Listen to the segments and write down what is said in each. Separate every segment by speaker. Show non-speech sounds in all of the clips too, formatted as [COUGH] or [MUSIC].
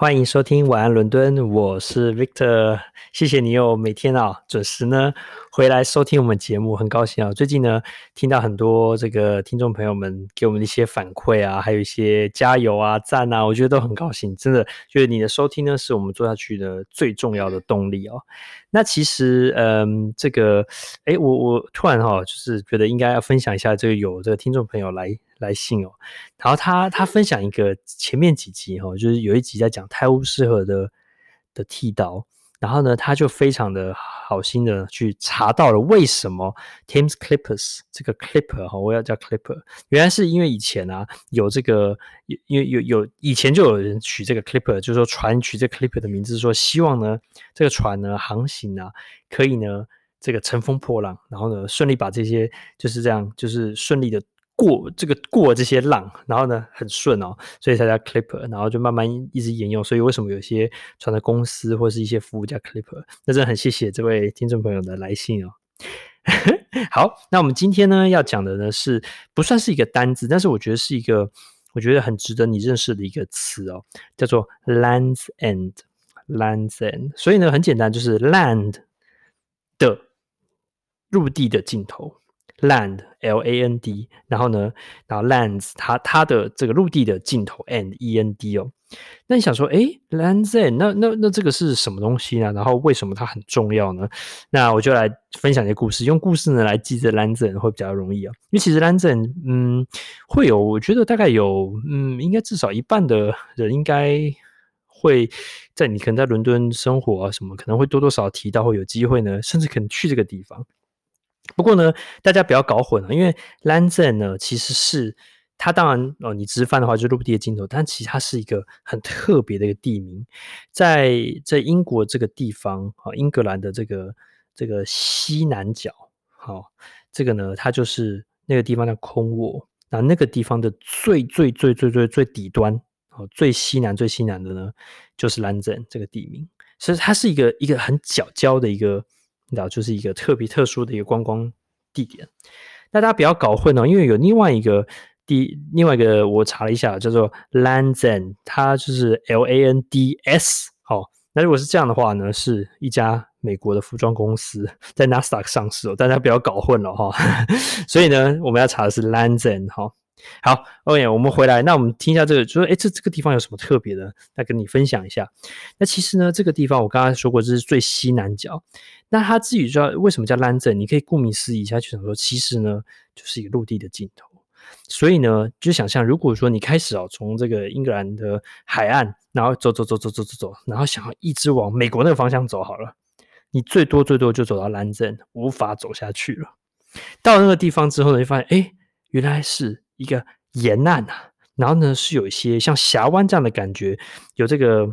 Speaker 1: 欢迎收听晚安伦敦，我是 Victor，谢谢你又每天啊准时呢回来收听我们节目，很高兴啊。最近呢听到很多这个听众朋友们给我们的一些反馈啊，还有一些加油啊、赞啊，我觉得都很高兴，真的觉得你的收听呢是我们做下去的最重要的动力哦。那其实嗯，这个哎，我我突然哈就是觉得应该要分享一下，这个有这个听众朋友来。来信哦，然后他他分享一个前面几集哈，就是有一集在讲泰晤士河的的剃刀，然后呢，他就非常的好心的去查到了为什么 Thames Clippers 这个 Clipper 哈，我要叫 Clipper，原来是因为以前啊有这个有有有有以前就有人取这个 Clipper，就是说船取这 Clipper 的名字，说希望呢这个船呢航行啊可以呢这个乘风破浪，然后呢顺利把这些就是这样就是顺利的。过这个过这些浪，然后呢很顺哦，所以才叫 Clipper，然后就慢慢一直沿用。所以为什么有些船的公司或是一些服务叫 Clipper？那真的很谢谢这位听众朋友的来信哦。[LAUGHS] 好，那我们今天呢要讲的呢是不算是一个单字，但是我觉得是一个我觉得很值得你认识的一个词哦，叫做 Land's End。Land's End，所以呢很简单，就是 land 的陆地的尽头。Land L A N D，然后呢，然后 lands 它它的这个陆地的尽头 end E N D 哦。那你想说，诶 lands 那那那这个是什么东西呢？然后为什么它很重要呢？那我就来分享一个故事，用故事呢来记这 Land's End 会比较容易啊。因为其实 Land's End，嗯，会有，我觉得大概有，嗯，应该至少一半的人应该会在你可能在伦敦生活啊什么，可能会多多少少提到，会有机会呢，甚至可能去这个地方。不过呢，大家不要搞混了，因为兰镇呢，其实是它当然哦，你直翻的话就是陆地的尽头，但其实它是一个很特别的一个地名，在在英国这个地方啊，英格兰的这个这个西南角，好，这个呢，它就是那个地方叫空卧，那那个地方的最最最最最最底端，哦，最西南最西南的呢，就是兰镇这个地名，所以它是一个一个很角角的一个。那就是一个特别特殊的一个观光地点，那大家不要搞混哦，因为有另外一个地，另外一个我查了一下，叫做 Landsen，它就是 L A N D S。好，那如果是这样的话呢，是一家美国的服装公司在 Nasdaq 上市哦，大家不要搞混了哈。[LAUGHS] 所以呢，我们要查的是 Landsen 哈。好，OK，我们回来，那我们听一下这个，就说，哎，这这个地方有什么特别的？那跟你分享一下。那其实呢，这个地方我刚刚说过，这是最西南角。那它至于知道为什么叫 Land's End，你可以顾名思义一下去想说，其实呢，就是一个陆地的尽头。所以呢，就想象，如果说你开始哦，从这个英格兰的海岸，然后走走走走走走走，然后想要一直往美国那个方向走好了，你最多最多就走到 Land's End，无法走下去了。到那个地方之后呢，就发现，哎，原来是。一个沿岸啊，然后呢是有一些像峡湾这样的感觉，有这个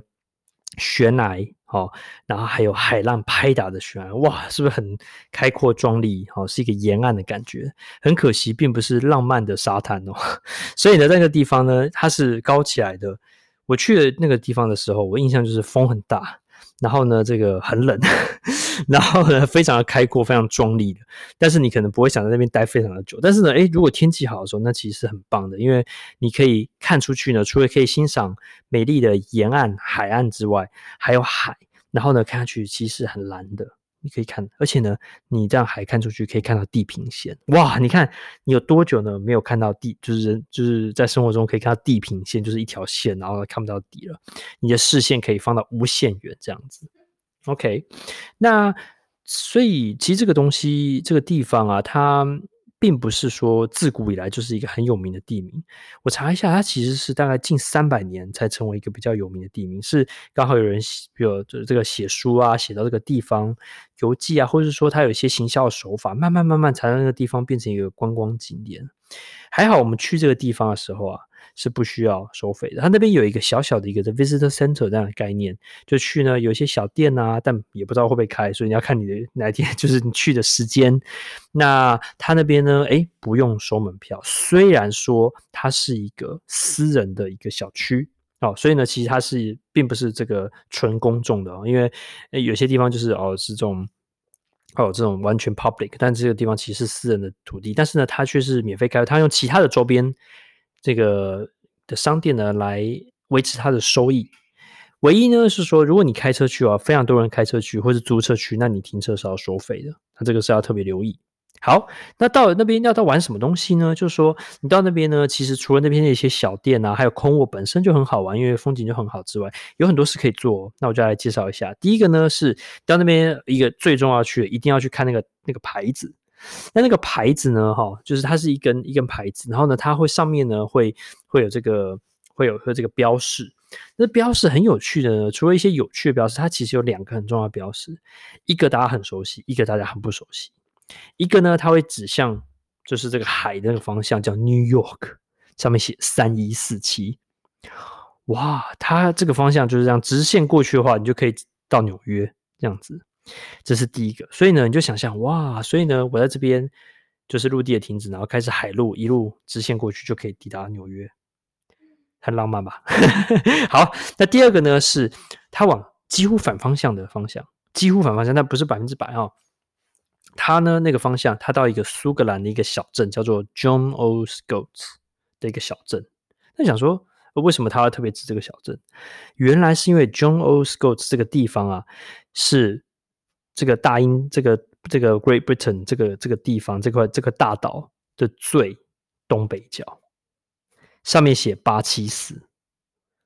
Speaker 1: 悬崖，哦，然后还有海浪拍打的悬崖，哇，是不是很开阔壮丽？哦，是一个沿岸的感觉。很可惜，并不是浪漫的沙滩哦。[LAUGHS] 所以呢，在那个地方呢，它是高起来的。我去的那个地方的时候，我印象就是风很大。然后呢，这个很冷，[LAUGHS] 然后呢，非常的开阔，非常壮丽的。但是你可能不会想在那边待非常的久。但是呢，诶，如果天气好的时候，那其实是很棒的，因为你可以看出去呢，除了可以欣赏美丽的沿岸海岸之外，还有海。然后呢，看上去其实是很蓝的。你可以看，而且呢，你这样还看出去可以看到地平线。哇，你看你有多久呢没有看到地，就是人就是在生活中可以看到地平线，就是一条线，然后看不到底了。你的视线可以放到无限远这样子。OK，那所以其实这个东西，这个地方啊，它。并不是说自古以来就是一个很有名的地名。我查一下，它其实是大概近三百年才成为一个比较有名的地名。是刚好有人写，比如这个写书啊，写到这个地方游记啊，或者是说它有一些行销手法，慢慢慢慢才让那个地方变成一个观光景点。还好我们去这个地方的时候啊。是不需要收费的。他那边有一个小小的一个 visitor center 这样的概念，就去呢，有一些小店啊，但也不知道会不会开，所以你要看你的哪天，[LAUGHS] 就是你去的时间。那他那边呢，诶，不用收门票。虽然说它是一个私人的一个小区哦，所以呢，其实它是并不是这个纯公众的哦，因为有些地方就是哦是这种哦这种完全 public，但这个地方其实是私人的土地，但是呢，它却是免费开，它用其他的周边。这个的商店呢，来维持它的收益。唯一呢是说，如果你开车去啊，非常多人开车去，或是租车去，那你停车是要收费的，那这个是要特别留意。好，那到了那边要到玩什么东西呢？就是说，你到那边呢，其实除了那边的一些小店啊，还有空卧本身就很好玩，因为风景就很好之外，有很多事可以做。那我就来介绍一下。第一个呢是到那边一个最重要去，一定要去看那个那个牌子。那那个牌子呢，哈，就是它是一根一根牌子，然后呢，它会上面呢会会有这个会有和这个标示。那标示很有趣的呢，除了一些有趣的标识，它其实有两个很重要的标识，一个大家很熟悉，一个大家很不熟悉。一个呢，它会指向就是这个海的那个方向，叫 New York，上面写三一四七。哇，它这个方向就是这样直线过去的话，你就可以到纽约这样子。这是第一个，所以呢，你就想象哇，所以呢，我在这边就是陆地的停止，然后开始海路一路直线过去，就可以抵达纽约。很浪漫吧？[LAUGHS] 好，那第二个呢，是它往几乎反方向的方向，几乎反方向，但不是百分之百哦。它呢，那个方向，它到一个苏格兰的一个小镇，叫做 John O. Scots 的一个小镇。那想说，为什么他要特别指这个小镇？原来是因为 John O. Scots 这个地方啊，是这个大英这个这个 Great Britain 这个这个地方这块这个大岛的最东北角。上面写八七四，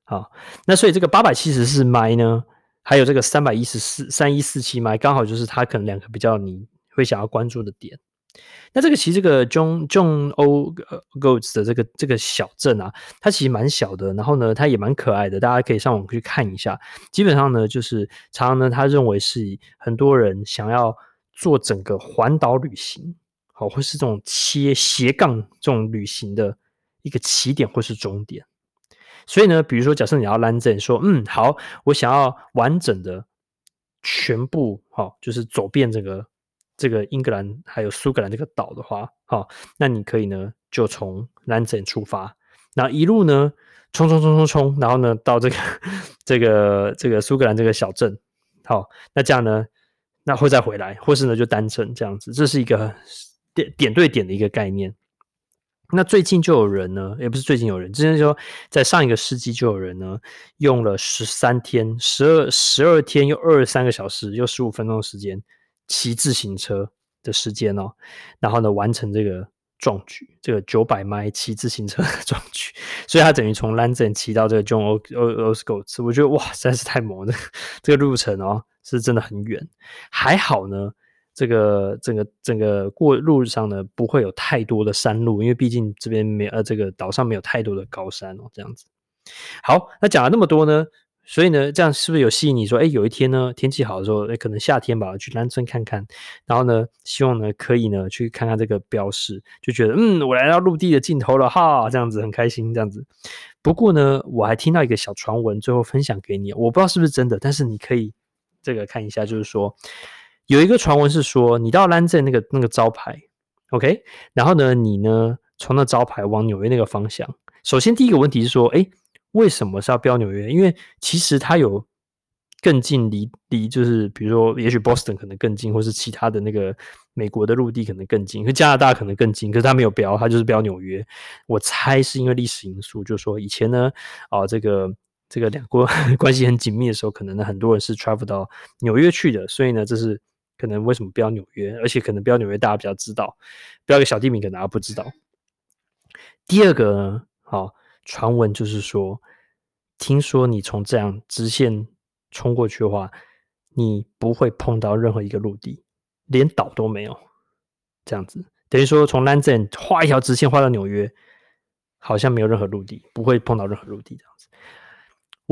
Speaker 1: 好，那所以这个八百七十四迈呢，还有这个三百一十四三一四七迈，刚好就是它可能两个比较你会想要关注的点。那这个其实这个 John John O Goats 的这个这个小镇啊，它其实蛮小的，然后呢，它也蛮可爱的，大家可以上网去看一下。基本上呢，就是常常呢，他认为是很多人想要做整个环岛旅行，好，或是这种切斜杠这种旅行的。一个起点或是终点，所以呢，比如说，假设你要兰镇，说，嗯，好，我想要完整的全部，好，就是走遍这个这个英格兰还有苏格兰这个岛的话，好，那你可以呢，就从南镇出发，然后一路呢，冲冲冲冲冲，然后呢，到这个 [LAUGHS] 这个这个苏格兰这个小镇，好，那这样呢，那会再回来，或是呢，就单程这样子，这是一个点点对点的一个概念。那最近就有人呢，也不是最近有人，之前说在上一个世纪就有人呢，用了十三天、十二十二天又二十三个小时又十五分钟的时间骑自行车的时间哦，然后呢完成这个壮举，这个九百迈骑自行车 [LAUGHS] 的壮举，所以他等于从 London 骑到这个 John O Scots，我觉得哇实在是太猛了，[LAUGHS] 这个路程哦是真的很远，还好呢。这个整个整个过路上呢，不会有太多的山路，因为毕竟这边没呃这个岛上没有太多的高山哦，这样子。好，那讲了那么多呢，所以呢，这样是不是有吸引你说，哎，有一天呢，天气好的时候，哎，可能夏天吧，去兰村看看，然后呢，希望呢可以呢去看看这个标识，就觉得嗯，我来到陆地的尽头了哈，这样子很开心，这样子。不过呢，我还听到一个小传闻，最后分享给你，我不知道是不是真的，但是你可以这个看一下，就是说。有一个传闻是说，你到兰镇那个那个招牌，OK，然后呢，你呢从那招牌往纽约那个方向。首先第一个问题是说，哎，为什么是要标纽约？因为其实它有更近离离，就是比如说，也许 Boston 可能更近，或是其他的那个美国的陆地可能更近，可加拿大可能更近，可是它没有标，它就是标纽约。我猜是因为历史因素，就是说以前呢，啊，这个这个两国 [LAUGHS] 关系很紧密的时候，可能呢很多人是 travel 到纽约去的，所以呢，这是。可能为什么标纽约？而且可能标纽约，大家比较知道；标一个小地名，可能大家不知道。第二个呢，好传闻就是说，听说你从这样直线冲过去的话，你不会碰到任何一个陆地，连岛都没有。这样子等于说，从 London 画一条直线画到纽约，好像没有任何陆地，不会碰到任何陆地这样子。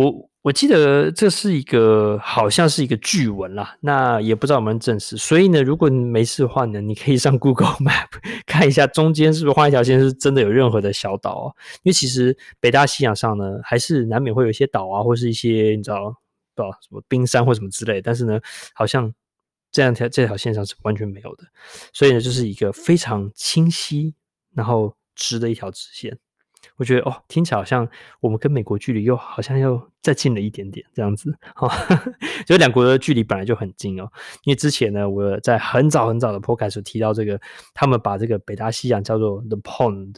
Speaker 1: 我我记得这是一个好像是一个巨文啦，那也不知道有没有证实。所以呢，如果你没事的话呢，你可以上 Google [LAUGHS] Map 看一下中间是不是画一条线，是真的有任何的小岛哦。因为其实北大西洋上呢，还是难免会有一些岛啊，或是一些你知道不知道什么冰山或什么之类。但是呢，好像这样条这条线上是完全没有的。所以呢，就是一个非常清晰然后直的一条直线。我觉得哦，听起来好像我们跟美国距离又好像又再近了一点点这样子，哈、哦，[LAUGHS] 就两国的距离本来就很近哦。因为之前呢，我在很早很早的 podcast 提到这个，他们把这个北大西洋叫做 the pond，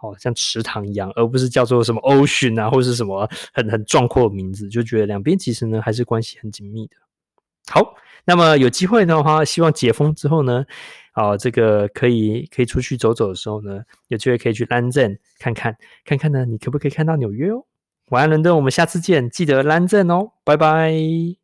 Speaker 1: 哦，像池塘一样，而不是叫做什么 ocean 啊，或是什么很很壮阔的名字，就觉得两边其实呢还是关系很紧密的。好，那么有机会的话，希望解封之后呢，啊、这个可以可以出去走走的时候呢，有机会可以去 London 看看，看看呢，你可不可以看到纽约哦？晚安，伦敦，我们下次见，记得 London 哦，拜拜。